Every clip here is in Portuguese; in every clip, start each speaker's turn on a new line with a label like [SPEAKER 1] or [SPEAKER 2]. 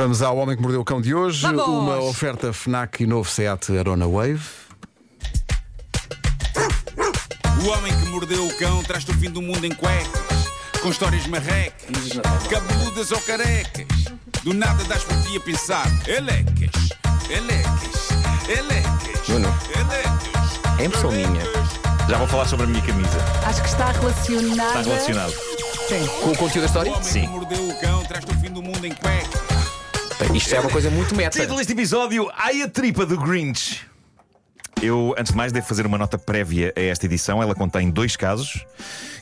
[SPEAKER 1] Vamos ao Homem que Mordeu o Cão de hoje.
[SPEAKER 2] Vamos!
[SPEAKER 1] Uma oferta FNAC e novo Seat Arona Wave.
[SPEAKER 3] O homem que mordeu o cão traz-te o fim do mundo em cuecas, com histórias marrecas, cabeludas ou carecas. Do nada das por ti a pensar, elecas, elecas, elecas,
[SPEAKER 4] Nuno.
[SPEAKER 3] elecas.
[SPEAKER 4] É impressão minha. Já vou falar sobre a minha camisa.
[SPEAKER 2] Acho que está relacionada.
[SPEAKER 4] Está relacionado.
[SPEAKER 2] Sim.
[SPEAKER 4] Com o conteúdo da
[SPEAKER 3] O
[SPEAKER 4] história?
[SPEAKER 3] homem
[SPEAKER 4] Sim.
[SPEAKER 3] que mordeu o cão traz-te o fim do mundo em cuecas.
[SPEAKER 4] Isto é uma coisa muito meta. Título deste episódio: Ai a tripa do Grinch. Eu, antes de mais, devo fazer uma nota prévia a esta edição. Ela contém dois casos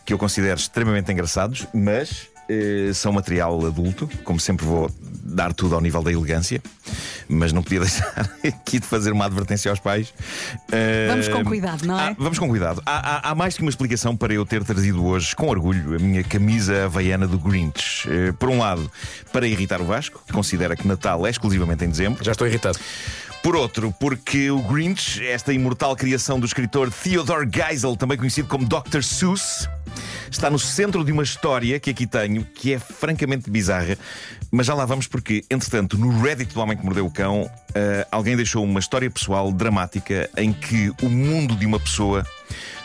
[SPEAKER 4] que eu considero extremamente engraçados, mas eh, são material adulto. Como sempre, vou dar tudo ao nível da elegância, mas não podia deixar aqui de fazer uma advertência aos pais. Eh,
[SPEAKER 2] Vamos com cuidado, não é?
[SPEAKER 4] há- vamos com cuidado. Há, há- há mais que uma explicação para eu ter trazido hoje, com orgulho, a minha camisa havaiana do Grinch. Eh, por um lado, para irritar o Vasco, que considera que Natal é exclusivamente em dezembro.
[SPEAKER 5] Já estou irritado.
[SPEAKER 4] Por outro, porque o Grinch, esta imortal criação do escritor Theodore Geisel, também conhecido como Dr. Seuss, está no centro de uma história que aqui tenho, que é francamente bizarra. Mas já lá vamos porque, entretanto, no Reddit do Homem que Mordeu o Cão, eh, alguém deixou uma história pessoal dramática em que o mundo de uma pessoa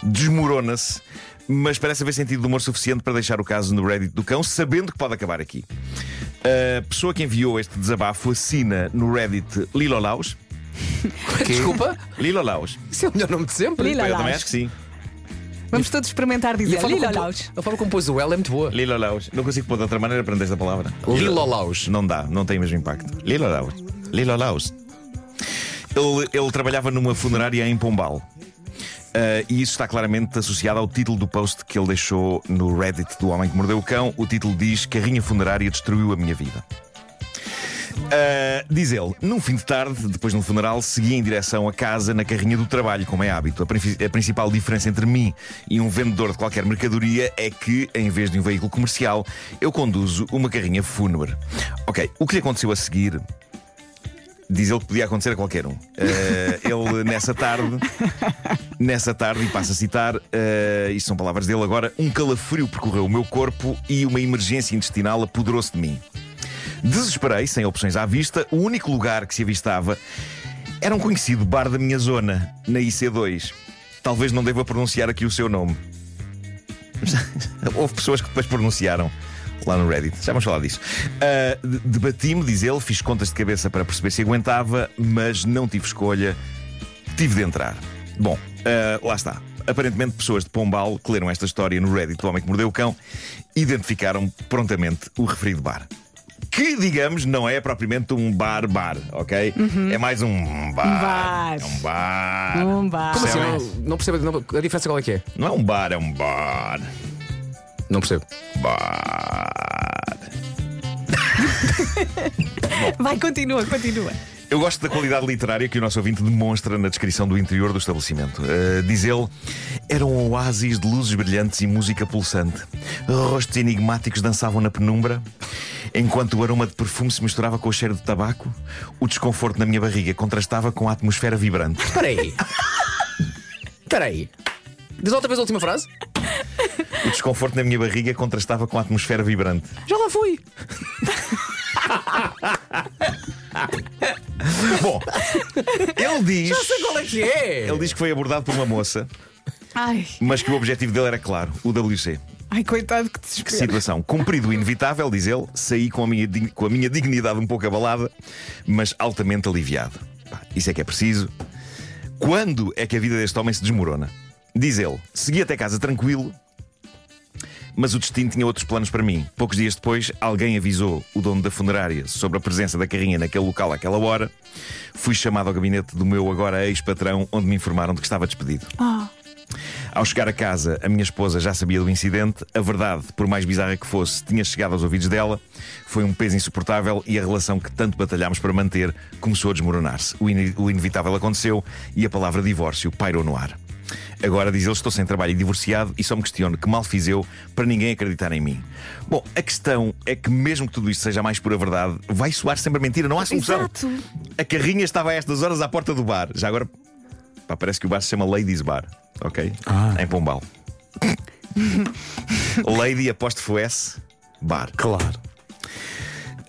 [SPEAKER 4] desmorona-se. Mas parece haver sentido de humor suficiente para deixar o caso no Reddit do cão, sabendo que pode acabar aqui. A pessoa que enviou este desabafo assina no Reddit Lilolaus.
[SPEAKER 5] Desculpa,
[SPEAKER 4] Lilolaus.
[SPEAKER 5] isso é o melhor nome de sempre.
[SPEAKER 2] Lila
[SPEAKER 4] Eu também acho que sim.
[SPEAKER 2] Vamos todos experimentar
[SPEAKER 5] E
[SPEAKER 2] dizer
[SPEAKER 5] a forma,
[SPEAKER 2] Lila
[SPEAKER 5] como,
[SPEAKER 2] Laus.
[SPEAKER 5] a forma como pôs o L é muito boa.
[SPEAKER 4] Lilolaus. Não consigo pôr de outra maneira para esta palavra.
[SPEAKER 5] Lilolaus.
[SPEAKER 4] Não dá, não tem o mesmo impacto. Lilolaus. Lilolaus. Ele, ele trabalhava numa funerária em Pombal. Ah, e isso está claramente associado ao título do post que ele deixou no Reddit do Homem que Mordeu o Cão. O título diz: Carrinha funerária destruiu a minha vida. Ah, diz ele, num fim de tarde, depois de um funeral, segui em direção a casa na carrinha do trabalho, como é hábito. A, a principal diferença entre mim e um vendedor de qualquer mercadoria é que, em vez de um veículo comercial, eu conduzo uma carrinha fúnebre. Ok, o que lhe aconteceu a seguir Diz ele que podia acontecer a qualquer um. Eh, ele, nessa tarde, nessa tarde, e passo a citar, eh, isto são palavras dele agora, um calafrio percorreu o meu corpo e uma emergência intestinal apoderou-se de mim. Desesperei, sem opções à vista, o único lugar que se avistava era um conhecido bar da minha zona, na IC2. Talvez não deva pronunciar aqui o seu nome. Houve pessoas que depois pronunciaram lá no Reddit. Já vamos falar disso. De- Debati-me, diz ele, fiz contas de cabeça para perceber se aguentava, mas não tive escolha. Tive de entrar. Bom, ah, lá está. Aparentemente, pessoas de Pombal que leram esta história no Reddit do Homem que Mordeu o Cão identificaram prontamente o referido bar. Que, digamos, não é propriamente um bar-bar, ok? É mais um bar.
[SPEAKER 2] bar.
[SPEAKER 4] É um bar.
[SPEAKER 2] Um bar.
[SPEAKER 5] Como assim? Não, não percebo. não- a diferença qual é que é?
[SPEAKER 4] Não é um bar, é um bar.
[SPEAKER 5] Não percebo.
[SPEAKER 4] Bar.
[SPEAKER 2] Vai, continua, continua.
[SPEAKER 4] Eu gosto da qualidade literária que o nosso ouvinte demonstra na descrição do interior do estabelecimento. Uh, diz ele: era um oásis de luzes brilhantes e música pulsante. Rostos enigmáticos dançavam na penumbra. Enquanto o aroma de perfume se misturava com o cheiro de tabaco, o desconforto na minha barriga contrastava com a atmosfera vibrante.
[SPEAKER 5] Espera aí. Espera aí. Diz outra vez a última frase.
[SPEAKER 4] O desconforto na minha barriga contrastava com a atmosfera vibrante.
[SPEAKER 5] Já lá fui.
[SPEAKER 4] Bom, ele diz.
[SPEAKER 5] Já sei qual é que é.
[SPEAKER 4] Ele diz que foi abordado por uma moça,
[SPEAKER 2] Ai,
[SPEAKER 4] mas que o objetivo dele era claro: o WC.
[SPEAKER 2] ai, coitado que
[SPEAKER 4] Que
[SPEAKER 2] desespero.
[SPEAKER 4] situação. Cumprido o inevitável, diz ele, saí com a, minha, com a minha dignidade um pouco abalada, mas altamente aliviado. Pá, isso é que é preciso. Quando é que a vida deste homem se desmorona? Diz ele, segui até casa tranquilo, mas o destino tinha outros planos para mim. Poucos dias depois, alguém avisou o dono da funerária sobre a presença da carrinha naquele local àquela hora. Fui chamado ao gabinete do meu agora ex-patrão, onde me informaram de que estava despedido.
[SPEAKER 2] Ah,
[SPEAKER 4] Ao chegar a casa, a minha esposa já sabia do incidente. A verdade, por mais bizarra que fosse, tinha chegado aos ouvidos dela. Foi um peso insuportável e a relação que tanto batalhámos para manter começou a desmoronar-se. O, ine- o inevitável aconteceu e a palavra divórcio pairou no ar. Agora, diz ele, estou sem trabalho e divorciado e só me questiono que mal fiz eu para ninguém acreditar em mim. Bom, a questão é que, mesmo que tudo isto seja a mais pura verdade, vai soar sempre mentira, não há solução.
[SPEAKER 2] Exato.
[SPEAKER 4] A carrinha estava a estas horas à porta do bar. Já agora, pá, parece que o bar se chama Ladies Bar, ok? Em Pombal. Lady apóstrofo S, bar.
[SPEAKER 1] Claro.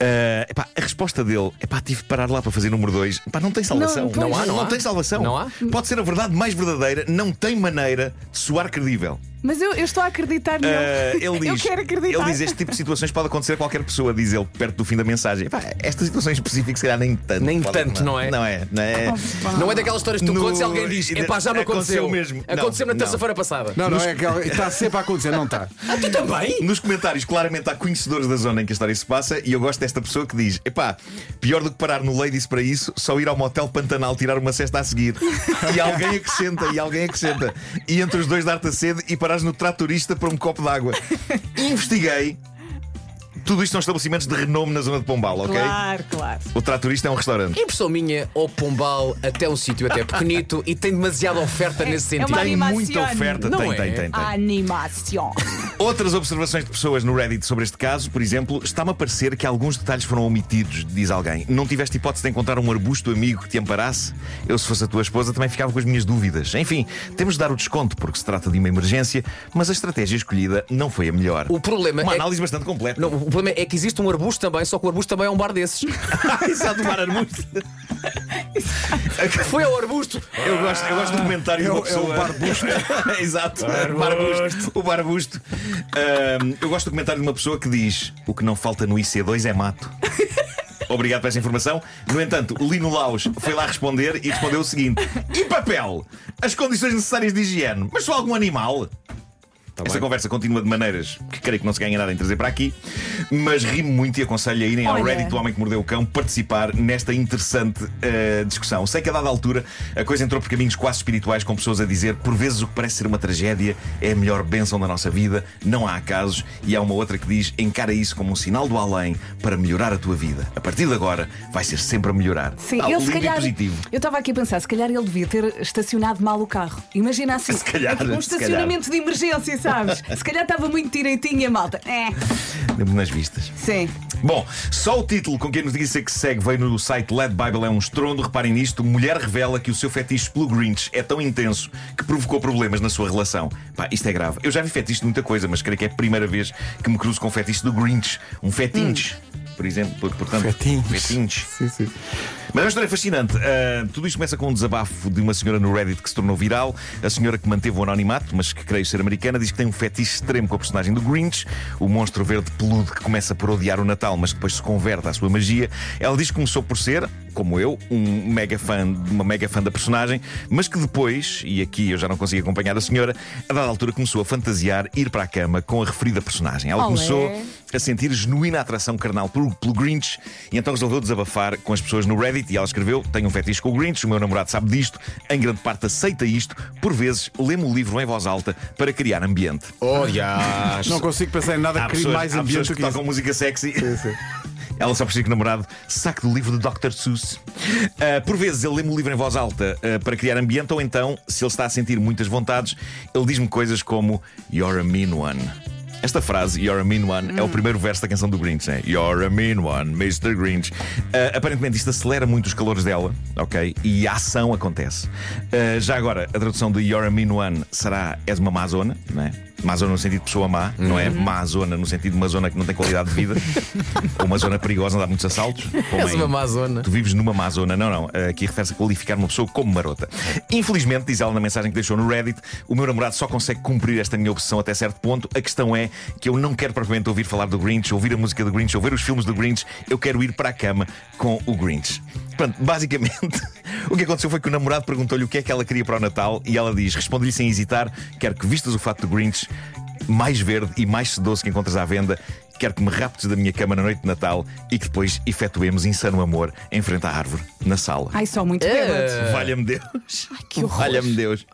[SPEAKER 4] Ah, epá, a resposta dele, epá, tive de parar lá para fazer número 2. Não tem salvação.
[SPEAKER 2] Não.
[SPEAKER 5] Não há, não há.
[SPEAKER 4] tem salvação.
[SPEAKER 5] Não há?
[SPEAKER 4] Pode ser a verdade mais verdadeira, não tem maneira de soar credível.
[SPEAKER 2] Mas eu, eu estou a acreditar nele.
[SPEAKER 4] Ah, ele diz,
[SPEAKER 2] eu quero acreditar.
[SPEAKER 4] Ele diz este tipo de situações pode acontecer a qualquer pessoa, diz ele, perto do fim da mensagem. Epá, esta situação em específico, se calhar nem tanto.
[SPEAKER 5] Nem tanto, não é?
[SPEAKER 4] Não é, não é.
[SPEAKER 5] Não é daquelas histórias que tu
[SPEAKER 4] No-
[SPEAKER 5] contas e alguém diz: Epá, já me aconteceu.
[SPEAKER 4] Aconteceu mesmo. Não,
[SPEAKER 5] Aconteceu na
[SPEAKER 4] não.
[SPEAKER 5] terça-feira passada.
[SPEAKER 1] Não, não é aquela. Está sempre a acontecer, não está.
[SPEAKER 5] Ah, tu também?
[SPEAKER 4] Nos comentários, claramente há conhecedores da zona em que a história se passa e eu gosto desta pessoa que diz: epá, pior do que parar no Ladies para isso, só ir ao motel Pantanal tirar uma cesta a seguir. E alguém acrescenta, e alguém acrescenta. E entre os dois dar-te a sede e parares no tratorista para um copo de água. Investiguei. Tudo isto são estabelecimentos de renome na zona de Pombal, ok?
[SPEAKER 2] Claro, claro.
[SPEAKER 4] O tratorista é um restaurante.
[SPEAKER 5] Impressão minha, ou Pombal até um sítio até pequenito e tem demasiada oferta nesse
[SPEAKER 2] é
[SPEAKER 5] sentido.
[SPEAKER 2] uma
[SPEAKER 4] Tem
[SPEAKER 2] animação.
[SPEAKER 4] muita oferta,
[SPEAKER 5] Não
[SPEAKER 4] tem,
[SPEAKER 5] é?
[SPEAKER 4] tem, tem, tem.
[SPEAKER 2] Animação.
[SPEAKER 4] Outras observações de pessoas no Reddit sobre este caso, por exemplo, está-me a parecer que alguns detalhes foram omitidos, diz alguém. Não tiveste hipótese de encontrar um arbusto amigo que te amparasse? Eu, se fosse a tua esposa, também ficava com as minhas dúvidas. Enfim, temos de dar o desconto porque se trata de uma emergência, mas a estratégia escolhida não foi a melhor.
[SPEAKER 5] O problema
[SPEAKER 4] Uma
[SPEAKER 5] é.
[SPEAKER 4] análise bastante completa.
[SPEAKER 5] Não, o problema é que existe um arbusto também, só que o arbusto também é um bar desses.
[SPEAKER 4] Exato, o bar arbusto.
[SPEAKER 5] Foi ao arbusto.
[SPEAKER 4] Eu gosto, eu gosto do comentário
[SPEAKER 1] É
[SPEAKER 4] de
[SPEAKER 1] o-
[SPEAKER 4] uma
[SPEAKER 1] é o
[SPEAKER 4] pessoa.
[SPEAKER 1] barbusto.
[SPEAKER 4] Exato, o barbusto. O barbusto. Ahm, eu gosto do comentário de uma pessoa que diz: O que não falta no IC2 é mato. Obrigado por essa informação. No entanto, Lino Laus foi lá responder e respondeu o seguinte: E papel? As condições necessárias de higiene, mas só algum animal? Esta conversa continua de maneiras que creio que não se ganha nada em trazer para aqui, mas rimo muito e aconselho a irem ao
[SPEAKER 2] Olha.
[SPEAKER 4] Reddit do Homem que Mordeu o Cão participar nesta interessante eh, discussão. Sei que a dada altura a coisa entrou por caminhos quase espirituais, com pessoas a dizer por vezes o que parece ser uma tragédia é a melhor bênção da nossa vida, não há acasos, e há uma outra que diz encara isso como um sinal do além para melhorar a tua vida. A partir de agora vai ser sempre a melhorar.
[SPEAKER 2] Sim,
[SPEAKER 4] Ah,
[SPEAKER 2] ele se calhar.
[SPEAKER 4] positivo.
[SPEAKER 2] Eu estava aqui a pensar, se calhar ele devia ter estacionado mal o carro. Imagina assim,
[SPEAKER 4] Se calhar,
[SPEAKER 2] um
[SPEAKER 4] se
[SPEAKER 2] estacionamento de emergência, sabes? Se calhar estava muito direitinho a malta. É,
[SPEAKER 4] Demos nas vistas.
[SPEAKER 2] sim.
[SPEAKER 4] Bom, só o título com que a notícia que se segue veio no site Led Bible é um estrondo. Reparem nisto: mulher revela que o seu fetiche pelo Grinch é tão intenso que provocou problemas na sua relação. Pá, isto é grave. Eu já vi fetiche de muita coisa, mas creio que é a primeira vez que me cruzo com o fetiche do Grinch. Um fetinche. Por exemplo, por- portanto,
[SPEAKER 1] Fetinhos.
[SPEAKER 4] fetinches.
[SPEAKER 1] Sim, sim.
[SPEAKER 4] Mas é uma história fascinante. Ah, tudo isto começa com um desabafo de uma senhora no Reddit que se tornou viral. A senhora que manteve o anonimato, mas que creio ser americana, diz que tem um fetiche extremo com a personagem do Grinch, o monstro verde peludo que começa por odiar o Natal, mas que depois se converte à sua magia. Ela diz que começou por ser, como eu, um mega fã, uma mega fã da personagem, mas que depois, e aqui eu já não consigo acompanhar a senhora, a dada altura começou a fantasiar ir para a cama com a referida personagem. Ela
[SPEAKER 2] Olé.
[SPEAKER 4] começou a sentir genuína atração carnal pelo, pelo Grinch e então resolveu desabafar com as pessoas no Reddit e ela escreveu: Tenho um fetiche com o Grinch, o meu namorado sabe disto, em grande parte aceita isto, por vezes lê-me o livro em voz alta para criar ambiente.
[SPEAKER 5] Oh, dias.
[SPEAKER 1] Não consigo pensar em nada
[SPEAKER 4] Há
[SPEAKER 1] que crie mais
[SPEAKER 4] há
[SPEAKER 1] ambiente do
[SPEAKER 4] que
[SPEAKER 1] que
[SPEAKER 4] tocam
[SPEAKER 1] isso.
[SPEAKER 4] música sexy.
[SPEAKER 1] Sim, sim.
[SPEAKER 4] Ela só precisa que o namorado saque do livro do Dr. Seuss. Ah, por vezes ele lê-me o livro em voz alta ah, para criar ambiente, ou então, se ele está a sentir muitas vontades, ele diz-me coisas como You're a mean one. Esta frase, You're a mean one, é o primeiro verso da canção do Grinch, né? You're a mean one, Mr. Grinch. Ah, aparentemente isto acelera muito os calores dela, ok? E a ação acontece. Ah, já agora, a tradução de You're a mean one será És uma má zona, não é? Má zona no sentido de pessoa má, não é? Má zona no sentido de uma zona que não tem qualidade de vida, ou uma zona perigosa onde há muitos assaltos. como
[SPEAKER 5] És
[SPEAKER 4] em-
[SPEAKER 5] uma má zona.
[SPEAKER 4] Tu vives numa má zona. Não, não. Aqui refere-se a qualificar uma pessoa como marota. Infelizmente, diz ela na mensagem que deixou no Reddit, o meu namorado só consegue cumprir esta minha obsessão até certo ponto. A questão é que eu não quero propriamente ouvir falar do Grinch, ouvir a música do Grinch, ouvir os filmes do Grinch. Eu quero ir para a cama com o Grinch. Pronto, basicamente, o que aconteceu foi que o namorado perguntou-lhe o que é que ela queria para o Natal e ela diz: responde-lhe sem hesitar, quero que vistas o fato do Grinch mais verde e mais sedoso que encontras à venda. Quero que me raptes da minha cama na noite de Natal e que depois efetuemos insano amor em frente à árvore, na sala.
[SPEAKER 2] Ai, só muito
[SPEAKER 5] É.
[SPEAKER 2] bêbado.
[SPEAKER 4] Valha-me Deus.
[SPEAKER 2] que horror.
[SPEAKER 4] Valha-me Deus.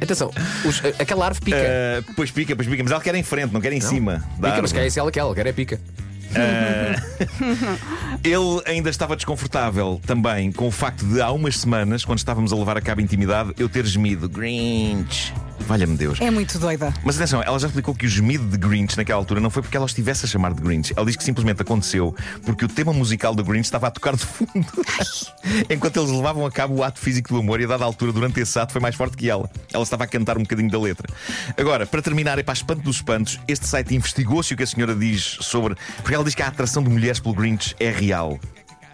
[SPEAKER 5] Atenção, os- aquela árvore pica.
[SPEAKER 4] Ah, pois pica, pois pica, mas ela quer em frente, não quer em cima. da
[SPEAKER 5] pica, mas que
[SPEAKER 4] árvore.
[SPEAKER 5] é ela quer, ela quer é pica.
[SPEAKER 4] Ele ainda estava desconfortável também com o facto de há umas semanas, quando estávamos a levar a cabo intimidade, eu ter gemido Grinch, Valha-me Deus.
[SPEAKER 2] É muito doida.
[SPEAKER 4] Mas atenção, ela já explicou que o gemido de Grinch naquela altura não foi porque ela estivesse a chamar de Grinch. Ela diz que simplesmente aconteceu porque o tema musical do Grinch estava a tocar de fundo. Enquanto eles levavam a cabo o ato físico do amor e a dada altura, durante esse ato, foi mais forte que ela. Ela estava a cantar um bocadinho da letra. Agora, para terminar, e para espanto dos espantos, este site investigou-se o que a senhora diz sobre. Porque ela diz que a atração de mulheres pelo Grinch é real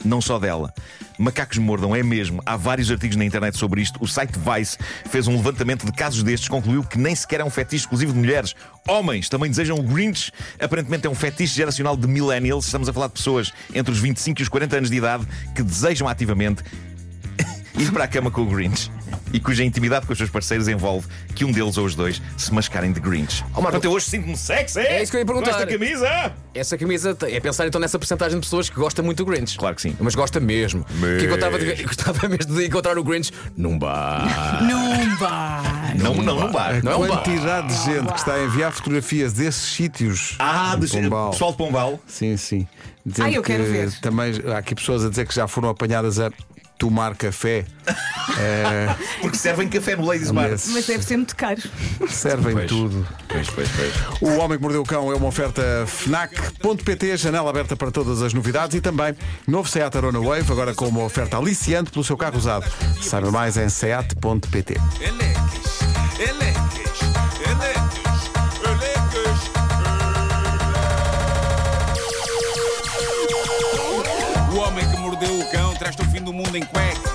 [SPEAKER 4] não só dela. Macacos mordam, é mesmo. Há vários artigos na internet sobre isto. O site Vice fez um levantamento de casos destes, concluiu que nem sequer é um fetiche exclusivo de mulheres. Homens também desejam o Grinch. Aparentemente é um fetiche geracional de millennials. Estamos a falar de pessoas entre os 25 e os 40 anos de idade que desejam ativamente ir para a cama com o Grinch e cuja intimidade com os seus parceiros envolve que um deles ou os dois se mascarem de Grinch.
[SPEAKER 5] Oh, Marco,
[SPEAKER 4] eu hoje sinto-me sexy.
[SPEAKER 5] É isso que eu ia perguntar.
[SPEAKER 4] Com esta camisa.
[SPEAKER 5] Essa camisa é pensar então nessa porcentagem de pessoas que gosta muito do Grinch.
[SPEAKER 4] Claro que sim.
[SPEAKER 5] Mas gosta mesmo. Que eu gostava, de, gostava mesmo de encontrar o Grinch num bar.
[SPEAKER 2] Não vai.
[SPEAKER 4] Não, não, não vai.
[SPEAKER 5] Não bar.
[SPEAKER 1] Quantidade de gente que está a enviar fotografias desses sítios.
[SPEAKER 4] Ah, do
[SPEAKER 1] Pombal.
[SPEAKER 4] pessoal de Pombal.
[SPEAKER 1] Sim, sim. Dizendo
[SPEAKER 2] Ai, eu quero
[SPEAKER 1] que
[SPEAKER 2] ver.
[SPEAKER 1] Também há aqui pessoas a dizer que já foram apanhadas a tomar café. É,
[SPEAKER 4] Porque servem café no Ladies Bar.
[SPEAKER 2] Mas deve ser muito caro.
[SPEAKER 1] servem
[SPEAKER 4] Pois.
[SPEAKER 1] tudo.
[SPEAKER 4] Pois, pois, pois.
[SPEAKER 1] O Homem que Mordeu o Cão é uma oferta FNAC.pt, janela aberta para todas as novidades e também novo Seat Arona Wave, agora com uma oferta aliciante pelo seu carro usado. Saiba mais em seat.pt.
[SPEAKER 3] Eleques, eleques, eleques. O fim do mundo em cuecas.